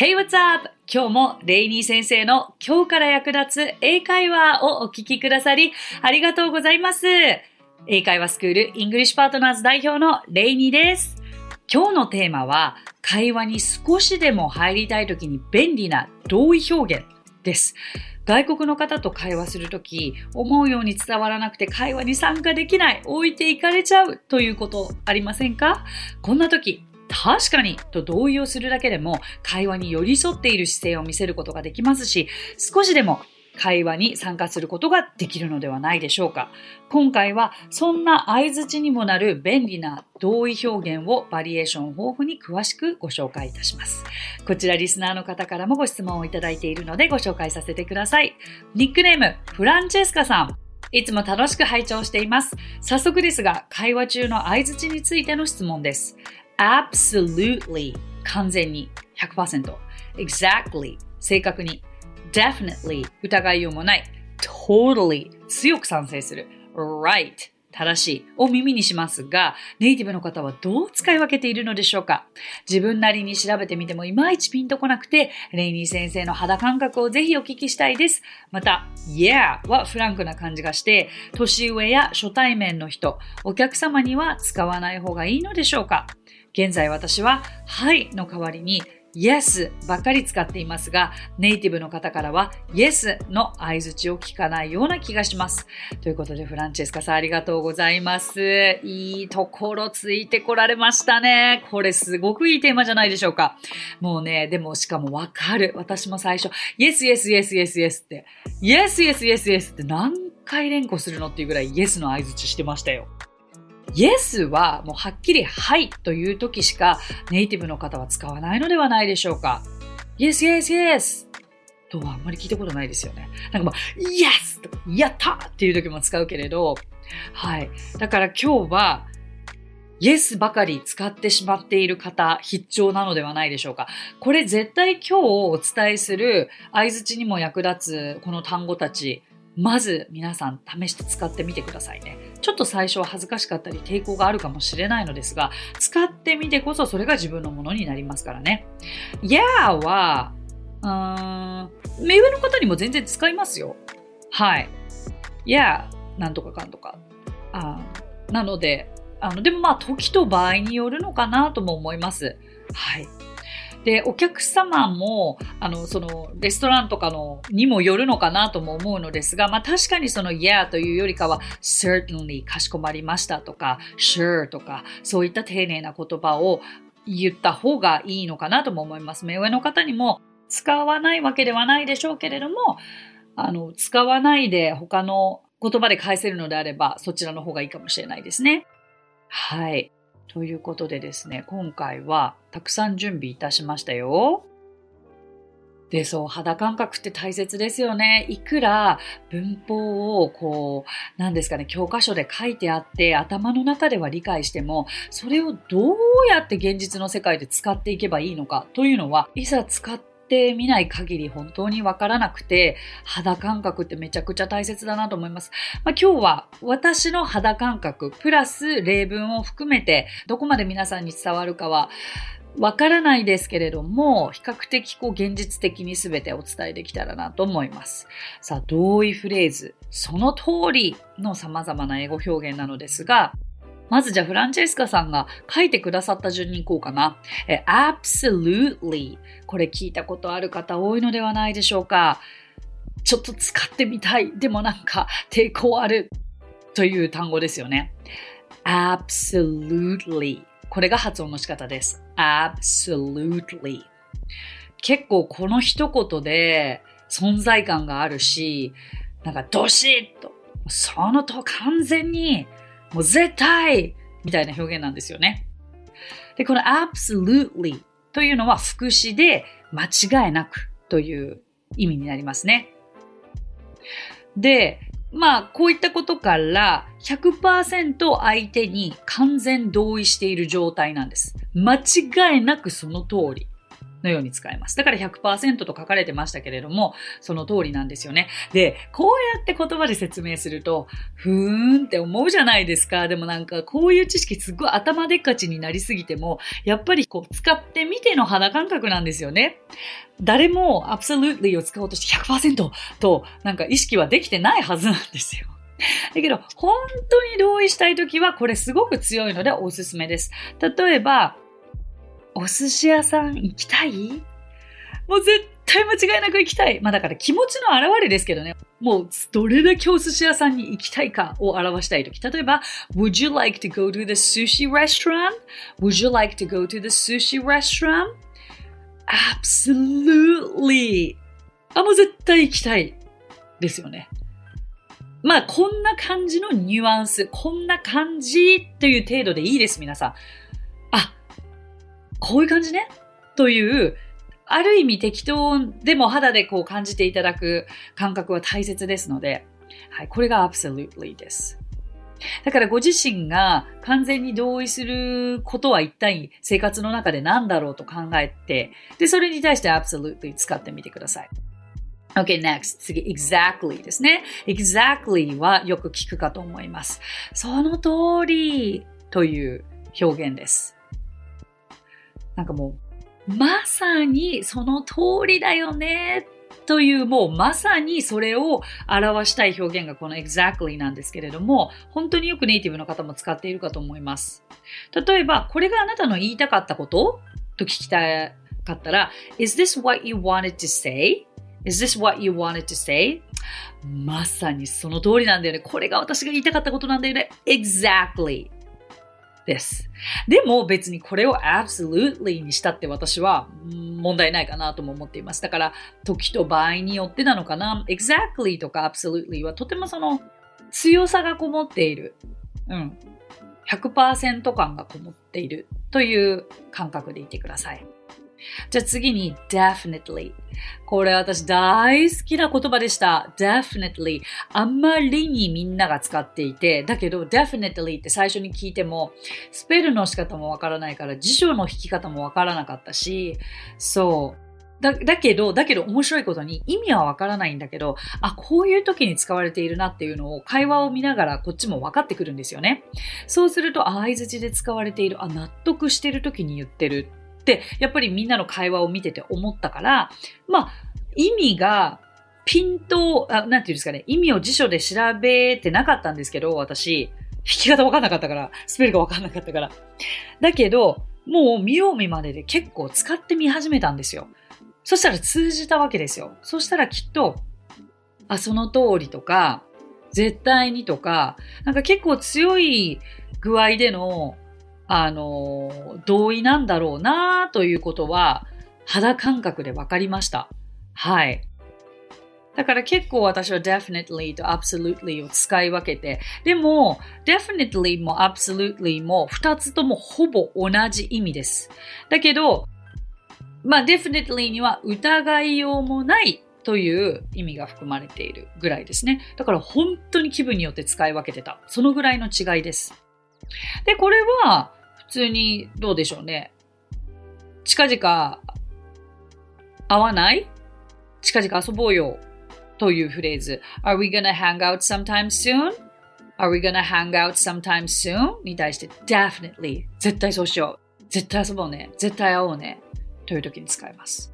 Hey, what's up? 今日もレイニー先生の今日から役立つ英会話をお聞きくださりありがとうございます。英会話スクール English Partners 代表のレイニーです。今日のテーマは会話に少しでも入りたい時に便利な同意表現です。外国の方と会話するとき、思うように伝わらなくて会話に参加できない、置いていかれちゃうということありませんか？こんな時、確かにと同意をするだけでも会話に寄り添っている姿勢を見せることができますし、少しでも会話に参加することができるのではないでしょうか。今回はそんな相づちにもなる便利な同意表現をバリエーション豊富に詳しくご紹介いたします。こちらリスナーの方からもご質問をいただいているのでご紹介させてください。ニックネーム、フランチェスカさん。いつも楽しく拝聴しています。早速ですが、会話中の相づちについての質問です。Absolutely. 完全に。100% exactly. 正確に。Definitely. 疑いようもない。Totally. 強く賛成する。Right. 正しいを耳にしますが、ネイティブの方はどう使い分けているのでしょうか。自分なりに調べてみてもいまいちピンとこなくて、レイニー先生の肌感覚をぜひお聞きしたいです。また、yeah はフランクな感じがして、年上や初対面の人、お客様には使わない方がいいのでしょうか。現在私は、はいの代わりに Yes ばっかり使っていますが、ネイティブの方からは Yes の合図値を聞かないような気がします。ということで、フランチェスカさんありがとうございます。いいところついてこられましたね。これすごくいいテーマじゃないでしょうか。もうね、でもしかもわかる。私も最初、Yes, Yes, Yes, Yes, Yes って、Yes, Yes, Yes, Yes って何回連呼するのっていうぐらい Yes の合図値してましたよ。Yes はもうはっきりはいという時しかネイティブの方は使わないのではないでしょうか。Yes, yes, yes! とはあんまり聞いたことないですよね。なんかもう、Yes! とか、やったっていう時も使うけれど、はい。だから今日は、Yes ばかり使ってしまっている方、必聴なのではないでしょうか。これ絶対今日お伝えする相づちにも役立つこの単語たち、まず皆さん試して使ってみてくださいね。ちょっと最初は恥ずかしかったり抵抗があるかもしれないのですが、使ってみてこそそれが自分のものになりますからね。Yeah は、うーん、目上の方にも全然使いますよ。はい。Yeah なんとかかんとか。あなので、あの、でもまあ時と場合によるのかなとも思います。はい。で、お客様も、あの、その、レストランとかの、にもよるのかなとも思うのですが、まあ確かにその、yeah というよりかは、certainly かしこまりましたとか、sure とか、そういった丁寧な言葉を言った方がいいのかなとも思います。目上の方にも使わないわけではないでしょうけれども、あの、使わないで他の言葉で返せるのであれば、そちらの方がいいかもしれないですね。はい。ということでですね、今回はたくさん準備いたしましたよ。で、そう、肌感覚って大切ですよね。いくら文法をこう、なんですかね、教科書で書いてあって頭の中では理解しても、それをどうやって現実の世界で使っていけばいいのかというのは、いざ使ってってみない限り本当にわからなくて、肌感覚ってめちゃくちゃ大切だなと思います。まあ、今日は私の肌感覚、プラス例文を含めて、どこまで皆さんに伝わるかは、わからないですけれども、比較的こう現実的に全てお伝えできたらなと思います。さあ、同意フレーズ、その通りの様々な英語表現なのですが、まずじゃあフランチェスカさんが書いてくださった順に行こうかな。absolutely。これ聞いたことある方多いのではないでしょうか。ちょっと使ってみたい。でもなんか抵抗ある。という単語ですよね。absolutely。これが発音の仕方です。absolutely。結構この一言で存在感があるし、なんかどしっと、そのと完全にもう絶対みたいな表現なんですよね。で、この absolutely というのは副詞で間違いなくという意味になりますね。で、まあ、こういったことから100%相手に完全同意している状態なんです。間違いなくその通り。のように使います。だから100%と書かれてましたけれども、その通りなんですよね。で、こうやって言葉で説明すると、ふーんって思うじゃないですか。でもなんかこういう知識すっごい頭でっかちになりすぎても、やっぱりこう使ってみての肌感覚なんですよね。誰も absolutely を使おうとして100%となんか意識はできてないはずなんですよ。だけど、本当に同意したいときは、これすごく強いのでおすすめです。例えば、お寿司屋さん行きたい？もう絶対間違いなく行きたい。まあだから気持ちの表れですけどね。もうどれだけお寿司屋さんに行きたいかを表したいとき。例えば、Would you like to go to the sushi restaurant?Would you like to go to the sushi restaurant?Absolutely! あ、もう絶対行きたい。ですよね。まあ、こんな感じのニュアンス、こんな感じという程度でいいです、皆さん。こういう感じね？という、ある意味適当でも肌でこう感じていただく感覚は大切ですので、はい、これが absolutely です。だからご自身が完全に同意することは一体生活の中で何だろうと考えて、で、それに対して absolutely 使ってみてください。Okay, next. 次、exactly ですね。exactly はよく聞くかと思います。その通りという表現です。なんかもう、まさにその通りだよねというもうまさにそれを表したい表現がこの exactly なんですけれども、本当によくネイティブの方も使っているかと思います。例えば、これがあなたの言いたかったことと聞きたかったら、Is this what you wanted to say? Is this what you wanted to say? まさにその通りなんだよね。これが私が言いたかったことなんだよね。Exactly. です。でも別にこれを absolutely にしたって私は問題ないかなとも思っています。だから時と場合によってなのかな。exactly とか absolutely はとてもその強さがこもっている。うん。100%感がこもっているという感覚でいてください。じゃあ次に definitely。これ私大好きな言葉でした。definitely。あんまりにみんなが使っていて、だけど definitely って最初に聞いても、スペルの仕方もわからないから辞書の引き方もわからなかったし、そう。だ、だけど、だけど面白いことに意味はわからないんだけど、あ、こういう時に使われているなっていうのを会話を見ながらこっちも分かってくるんですよね。そうすると、相づちで使われている、あ、納得してる時に言ってるやっぱりみんなの会話を見てて思ったからまあ意味がピントあなんていうんですかね意味を辞書で調べてなかったんですけど私。弾き方わかんなかったからスペルがわかんなかったから。だけどもう見よう見までで結構使ってみ始めたんですよ。そしたら通じたわけですよ。そしたらきっとあその通りとか絶対にとかなんか結構強い具合でのあの、同意なんだろうなということは、肌感覚で分かりました。はい。だから結構私は definitely と absolutely を使い分けて、でも definitely も absolutely も2つともほぼ同じ意味です。だけど、まあ definitely には疑いようもないという意味が含まれているぐらいですね。だから本当に気分によって使い分けてた。そのぐらいの違いです。で、これは通にどうでしょうね。近々会わない？近々遊ぼうよというフレーズ。Are we gonna hang out sometime soon?Are we gonna hang out sometime soon? に対して definitely 絶対そうしよう。絶対遊ぼうね。絶対会おうね。という時に使います。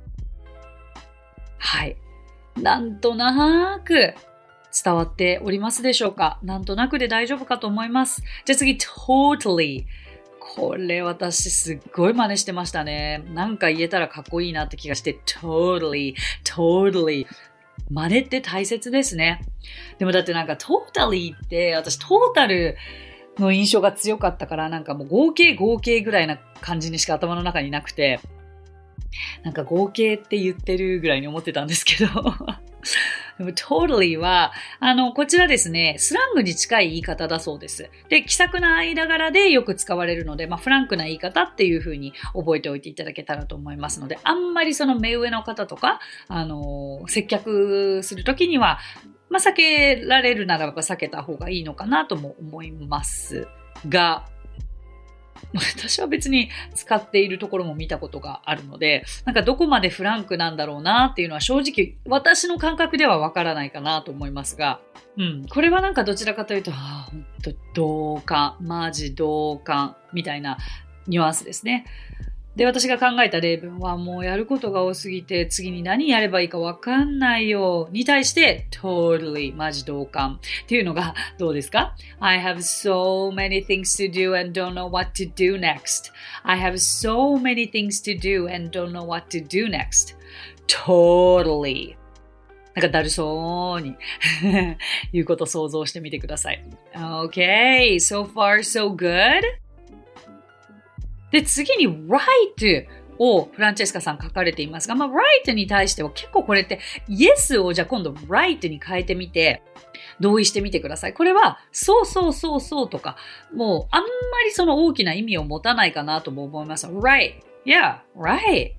はい。なんとなく伝わっておりますでしょうか？なんとなくで大丈夫かと思います。じゃあ次、totally。これ私すっごい真似してましたね。なんか言えたらかっこいいなって気がして、totally, totally. 真似って大切ですね。でもだってなんか totally って私トータルの印象が強かったからなんかもう合計合計ぐらいな感じにしか頭の中になくて、なんか合計って言ってるぐらいに思ってたんですけど totally は、あの、こちらですね、スラングに近い言い方だそうです。で、気さくな間柄でよく使われるので、まあ、フランクな言い方っていう風に覚えておいていただけたらと思いますので、あんまりその目上の方とか、あの、接客するときには、まあ、避けられるならば避けた方がいいのかなとも思いますが、私は別に使っているところも見たことがあるので、なんかどこまでフランクなんだろうなっていうのは正直私の感覚ではわからないかなと思いますが、うん、これはなんかどちらかというと、ああ、ほんと同感、マジ同感みたいなニュアンスですね。で、私が考えた例文は、もうやることが多すぎて、次に何やればいいかわかんないよ。に対して、totally マジ同感っていうのがどうですか ?I have so many things to do and don't know what to do next. I have so many things to do and don't know what to do next. totally なんかだるそうに言うこと想像してみてください。Okay, so far so good? で、次に right をフランチェスカさん書かれていますが、まあ、right に対しては結構これって yes をじゃあ今度 right に変えてみて、同意してみてください。これは、そうそうそうそうとか、もうあんまりその大きな意味を持たないかなとも思います。right, yeah, right.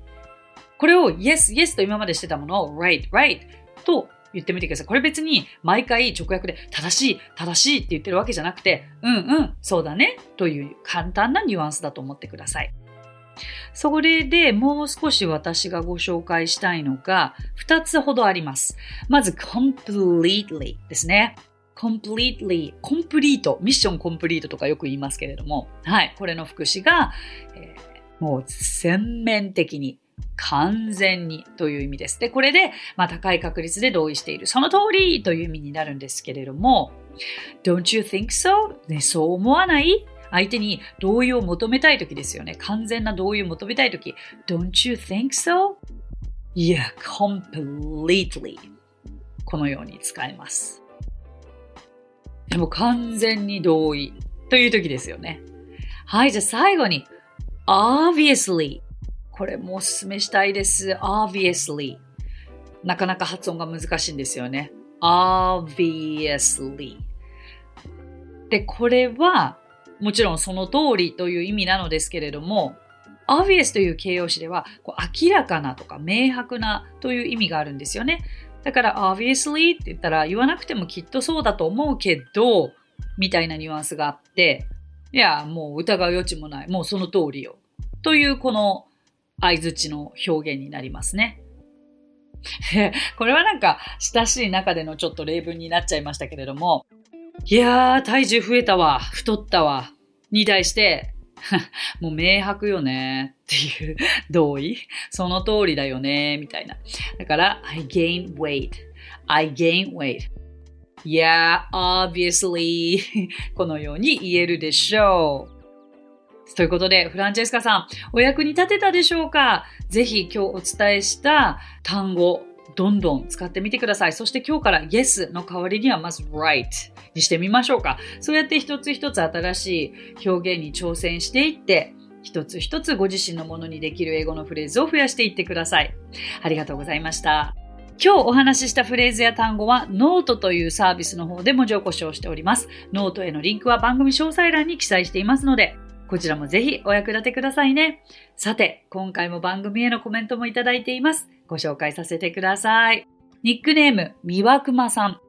これを yes, yes と今までしてたものを right, right と言ってみてください。これ別に毎回直訳で正しい、正しいって言ってるわけじゃなくて、うんうん、そうだねという簡単なニュアンスだと思ってください。それでもう少し私がご紹介したいのが2つほどあります。まず completely ですね。completely, コンプリート、ミッションコンプリートとかよく言いますけれども、はい、これの副詞が、えー、もう全面的に完全にという意味です。で、これで、まあ、高い確率で同意している。その通りという意味になるんですけれども、Don't you think so? ね、そう思わない？相手に同意を求めたいときですよね。完全な同意を求めたいとき。Don't you think so? Yeah, completely. このように使えます。でも完全に同意というときですよね。はい、じゃあ最後に obviously これもおすすめしたいです。obviously。なかなか発音が難しいんですよね。obviously。で、これは、もちろんその通りという意味なのですけれども、obvious という形容詞では、こう明らかなとか明白なという意味があるんですよね。だから obviously って言ったら言わなくてもきっとそうだと思うけど、みたいなニュアンスがあって、いや、もう疑う余地もない。もうその通りよ。というこの相づちの表現になりますね。これはなんか親しい中でのちょっと例文になっちゃいましたけれども、いやー、体重増えたわ、太ったわ、に対して、もう明白よねっていう同意その通りだよねみたいな。だから、I gain weight. I gain weight. Yeah, obviously. このように言えるでしょう。ということで、フランチェスカさん、お役に立てたでしょうか？ぜひ今日お伝えした単語、どんどん使ってみてください。そして今日から yes の代わりにはまず right にしてみましょうか。そうやって一つ一つ新しい表現に挑戦していって、一つ一つご自身のものにできる英語のフレーズを増やしていってください。ありがとうございました。今日お話ししたフレーズや単語はノートというサービスの方で文字起こしをしております。ノートへのリンクは番組詳細欄に記載していますので、こちらもぜひお役立てくださいね。さて、今回も番組へのコメントもいただいています。ご紹介させてください。ニックネーム、みわくまさん。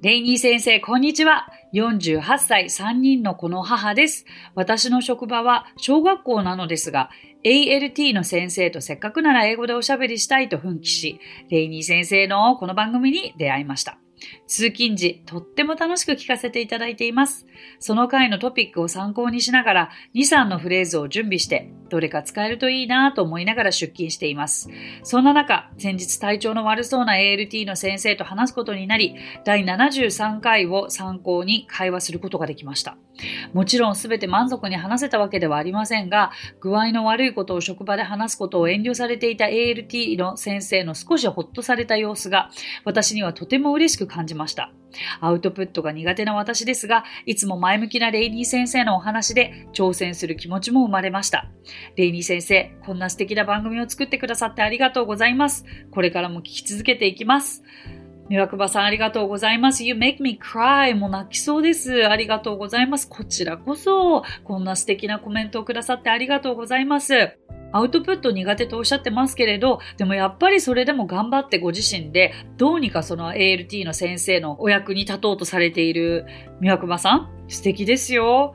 レイニー先生、こんにちは。48歳3人の子の母です。私の職場は小学校なのですが、ALT の先生とせっかくなら英語でおしゃべりしたいと奮起し、レイニー先生のこの番組に出会いました。通勤時、とっても楽しく聞かせていただいています。その回のトピックを参考にしながら、2、3のフレーズを準備して、どれか使えるといいなと思いながら出勤しています。そんな中、先日体調の悪そうな ALT の先生と話すことになり、第73回を参考に会話することができました。もちろん全て満足に話せたわけではありませんが、具合の悪いことを職場で話すことを遠慮されていた ALT の先生の少しほっとされた様子が、私にはとても嬉しく感じました。アウトプットが苦手な私ですが、いつも前向きなレイニー先生のお話で挑戦する気持ちも生まれました。レイニー先生、こんな素敵な番組を作ってくださってありがとうございます。これからも聞き続けていきます。ミワクバさんありがとうございます。You make me cry. もう泣きそうです。ありがとうございます。こちらこそ、こんな素敵なコメントをくださってありがとうございます。アウトプット苦手とおっしゃってますけれど、でもやっぱりそれでも頑張ってご自身で、どうにかその ALT の先生のお役に立とうとされている三輪熊さん、素敵ですよ。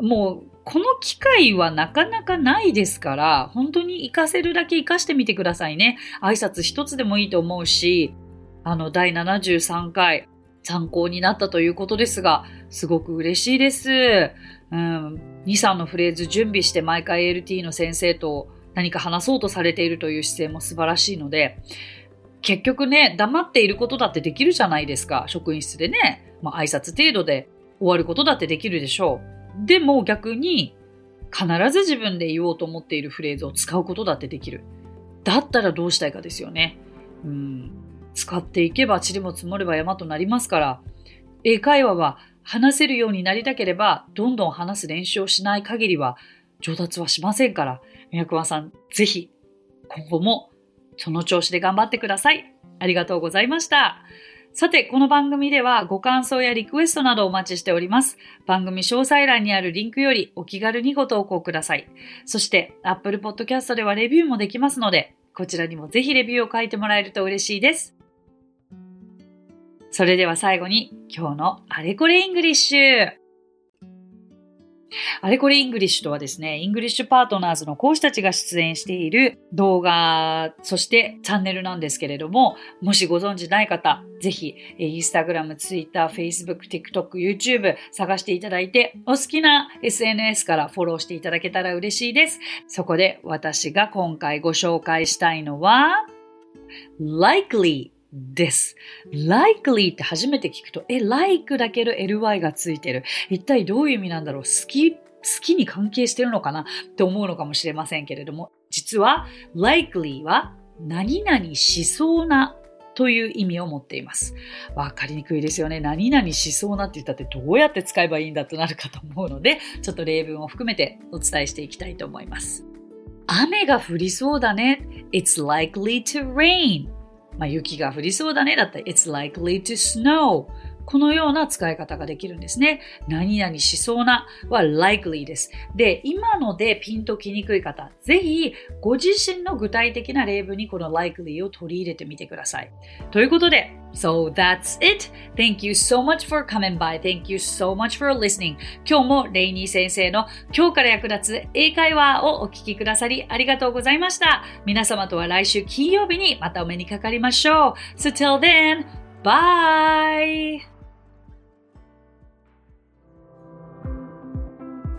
もうこの機会はなかなかないですから、本当に活かせるだけ活かしてみてくださいね。挨拶一つでもいいと思うし、あの、第73回、参考になったということですが、すごく嬉しいです。うん、2、3のフレーズ準備して毎回 LT の先生と何か話そうとされているという姿勢も素晴らしいので、結局ね、黙っていることだってできるじゃないですか。職員室でね、まあ挨拶程度で終わることだってできるでしょう。でも逆に、必ず自分で言おうと思っているフレーズを使うことだってできる。だったらどうしたいかですよね。うん。使っていけば塵も積もれば山となりますから、英会話は話せるようになりたければ、どんどん話す練習をしない限りは上達はしませんから、宮桑さん、ぜひ、今後もその調子で頑張ってください。ありがとうございました。さて、この番組ではご感想やリクエストなどお待ちしております。番組詳細欄にあるリンクよりお気軽にご投稿ください。そして、Apple Podcast ではレビューもできますので、こちらにもぜひレビューを書いてもらえると嬉しいです。それでは最後に今日のあれこれ English。あれこれイングリッシュとはですね、イングリッシュパートナーズの講師たちが出演している動画、そしてチャンネルなんですけれども、もしご存知ない方、ぜひ、インスタグラム、ツイッター、フェイスブック、TikTok、YouTube 探していただいて、お好きな SNS からフォローしていただけたら嬉しいです。そこで私が今回ご紹介したいのは、likely です。likely って初めて聞くと、え、like だけど ly がついてる。一体どういう意味なんだろう？好き、好きに関係してるのかな？って思うのかもしれませんけれども、実は likely は何々しそうなという意味を持っています。わかりにくいですよね。何々しそうなって言ったってどうやって使えばいいんだとなるかと思うので、ちょっと例文を含めてお伝えしていきたいと思います。雨が降りそうだね。It's likely to rain. まあ、雪が降りそうだねだったら It's likely to snow このような使い方ができるんですね。何々しそうなは likely です。で、今のでピンときにくい方、ぜひご自身の具体的な例文にこの likely を取り入れてみてください。ということで、So that's it. Thank you so much for coming by. Thank you so much for listening. 今日もレイニー先生の今日から役立つ英会話をお聞きくださりありがとうございました。皆様とは来週金曜日にまたお目にかかりましょう。So till then, bye!